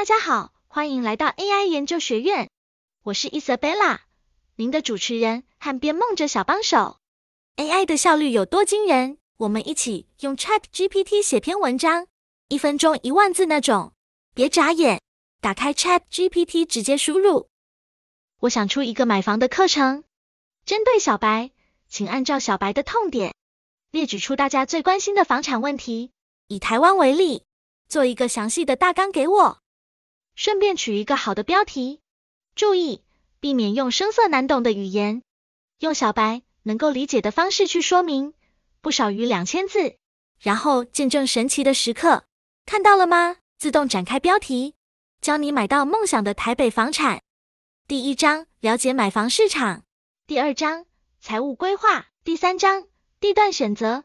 大家好，欢迎来到 AI 研究学院，我是 Isabella，您的主持人和编梦者小帮手。AI 的效率有多惊人？我们一起用 Chat GPT 写篇文章，一分钟一万字那种。别眨眼，打开 Chat GPT 直接输入。我想出一个买房的课程，针对小白，请按照小白的痛点，列举出大家最关心的房产问题。以台湾为例，做一个详细的大纲给我。顺便取一个好的标题，注意避免用生涩难懂的语言，用小白能够理解的方式去说明，不少于两千字。然后见证神奇的时刻，看到了吗？自动展开标题，教你买到梦想的台北房产。第一章了解买房市场，第二章财务规划，第三章地段选择，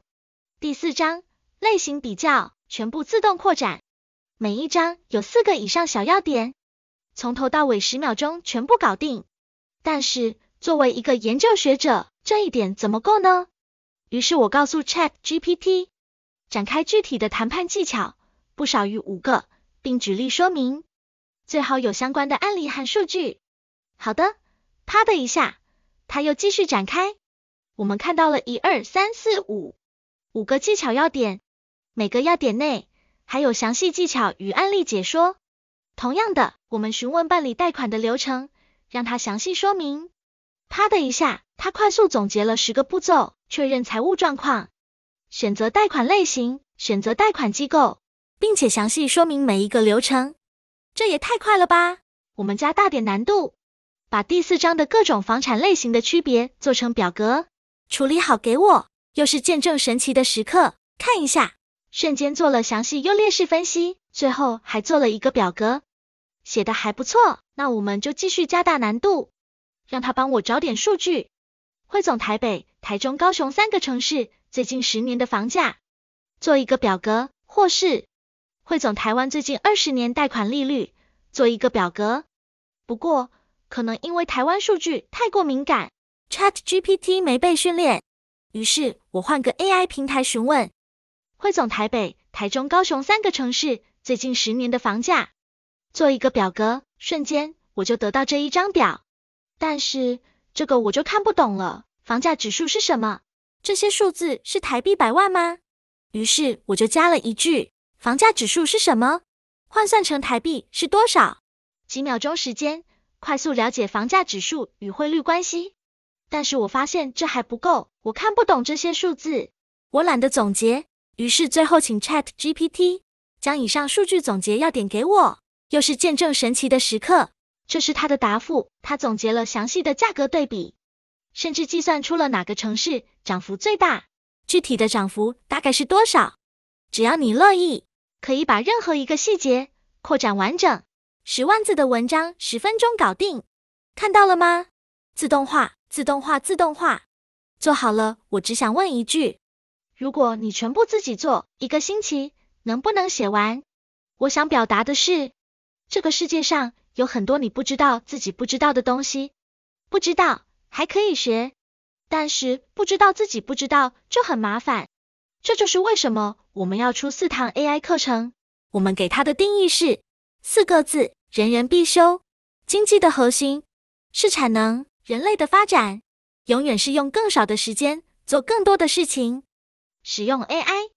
第四章类型比较，全部自动扩展。每一章有四个以上小要点，从头到尾十秒钟全部搞定。但是作为一个研究学者，这一点怎么够呢？于是我告诉 Chat GPT，展开具体的谈判技巧，不少于五个，并举例说明，最好有相关的案例和数据。好的，啪的一下，他又继续展开。我们看到了一二三四五五个技巧要点，每个要点内。还有详细技巧与案例解说。同样的，我们询问办理贷款的流程，让他详细说明。啪的一下，他快速总结了十个步骤：确认财务状况，选择贷款类型，选择贷款机构，并且详细说明每一个流程。这也太快了吧！我们加大点难度，把第四章的各种房产类型的区别做成表格，处理好给我。又是见证神奇的时刻，看一下。瞬间做了详细优劣势分析，最后还做了一个表格，写的还不错。那我们就继续加大难度，让他帮我找点数据。汇总台北、台中、高雄三个城市最近十年的房价，做一个表格，或是汇总台湾最近二十年贷款利率，做一个表格。不过可能因为台湾数据太过敏感，Chat GPT 没被训练，于是我换个 AI 平台询问。汇总台北、台中、高雄三个城市最近十年的房价，做一个表格，瞬间我就得到这一张表。但是这个我就看不懂了，房价指数是什么？这些数字是台币百万吗？于是我就加了一句：房价指数是什么？换算成台币是多少？几秒钟时间，快速了解房价指数与汇率关系。但是我发现这还不够，我看不懂这些数字，我懒得总结。于是最后请 Chat GPT 将以上数据总结要点给我，又是见证神奇的时刻。这是他的答复，他总结了详细的价格对比，甚至计算出了哪个城市涨幅最大，具体的涨幅大概是多少。只要你乐意，可以把任何一个细节扩展完整。十万字的文章十分钟搞定，看到了吗？自动化，自动化，自动化，做好了。我只想问一句。如果你全部自己做，一个星期能不能写完？我想表达的是，这个世界上有很多你不知道自己不知道的东西，不知道还可以学，但是不知道自己不知道就很麻烦。这就是为什么我们要出四堂 AI 课程。我们给它的定义是四个字：人人必修。经济的核心是产能，人类的发展永远是用更少的时间做更多的事情。使用 AI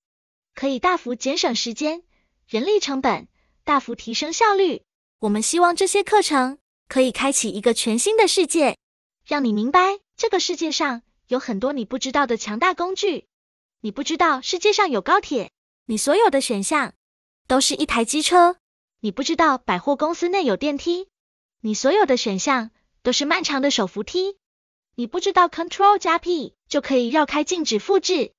可以大幅节省时间、人力成本，大幅提升效率。我们希望这些课程可以开启一个全新的世界，让你明白这个世界上有很多你不知道的强大工具。你不知道世界上有高铁，你所有的选项都是一台机车；你不知道百货公司内有电梯，你所有的选项都是漫长的手扶梯；你不知道 Control 加 P 就可以绕开禁止复制。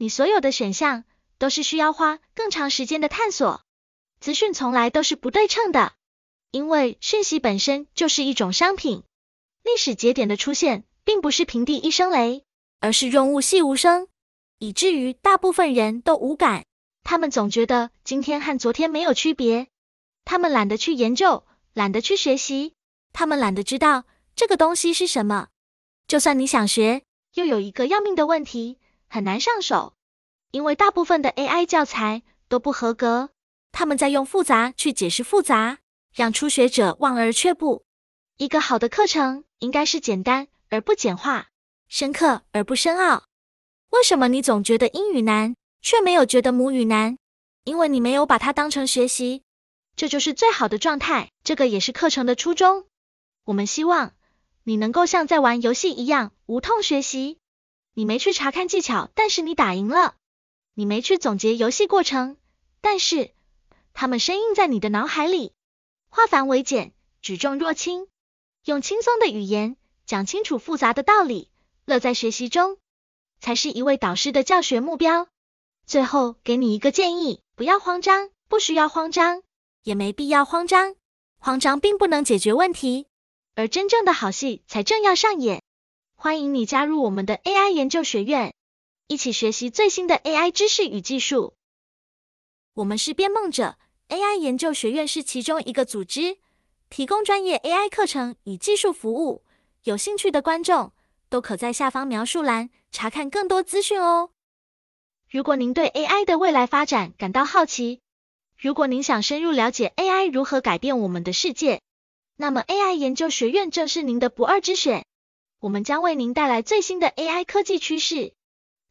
你所有的选项都是需要花更长时间的探索，资讯从来都是不对称的，因为讯息本身就是一种商品。历史节点的出现并不是平地一声雷，而是润物细无声，以至于大部分人都无感。他们总觉得今天和昨天没有区别，他们懒得去研究，懒得去学习，他们懒得知道这个东西是什么。就算你想学，又有一个要命的问题。很难上手，因为大部分的 AI 教材都不合格，他们在用复杂去解释复杂，让初学者望而却步。一个好的课程应该是简单而不简化，深刻而不深奥。为什么你总觉得英语难，却没有觉得母语难？因为你没有把它当成学习，这就是最好的状态。这个也是课程的初衷。我们希望你能够像在玩游戏一样无痛学习。你没去查看技巧，但是你打赢了；你没去总结游戏过程，但是他们深印在你的脑海里。化繁为简，举重若轻，用轻松的语言讲清楚复杂的道理，乐在学习中。才是一位导师的教学目标。最后给你一个建议，不要慌张，不需要慌张，也没必要慌张。慌张并不能解决问题，而真正的好戏才正要上演。欢迎你加入我们的 AI 研究学院，一起学习最新的 AI 知识与技术。我们是编梦者 AI 研究学院是其中一个组织，提供专业 AI 课程与技术服务。有兴趣的观众都可在下方描述栏。查看更多资讯哦。如果您对 AI 的未来发展感到好奇，如果您想深入了解 AI 如何改变我们的世界，那么 AI 研究学院正是您的不二之选。我们将为您带来最新的 AI 科技趋势、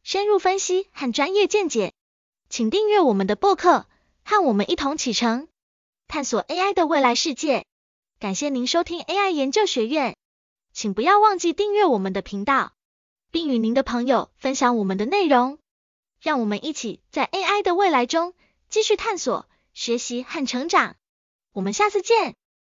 深入分析和专业见解。请订阅我们的播客，和我们一同启程，探索 AI 的未来世界。感谢您收听 AI 研究学院，请不要忘记订阅我们的频道。并与您的朋友分享我们的内容，让我们一起在 AI 的未来中继续探索、学习和成长。我们下次见。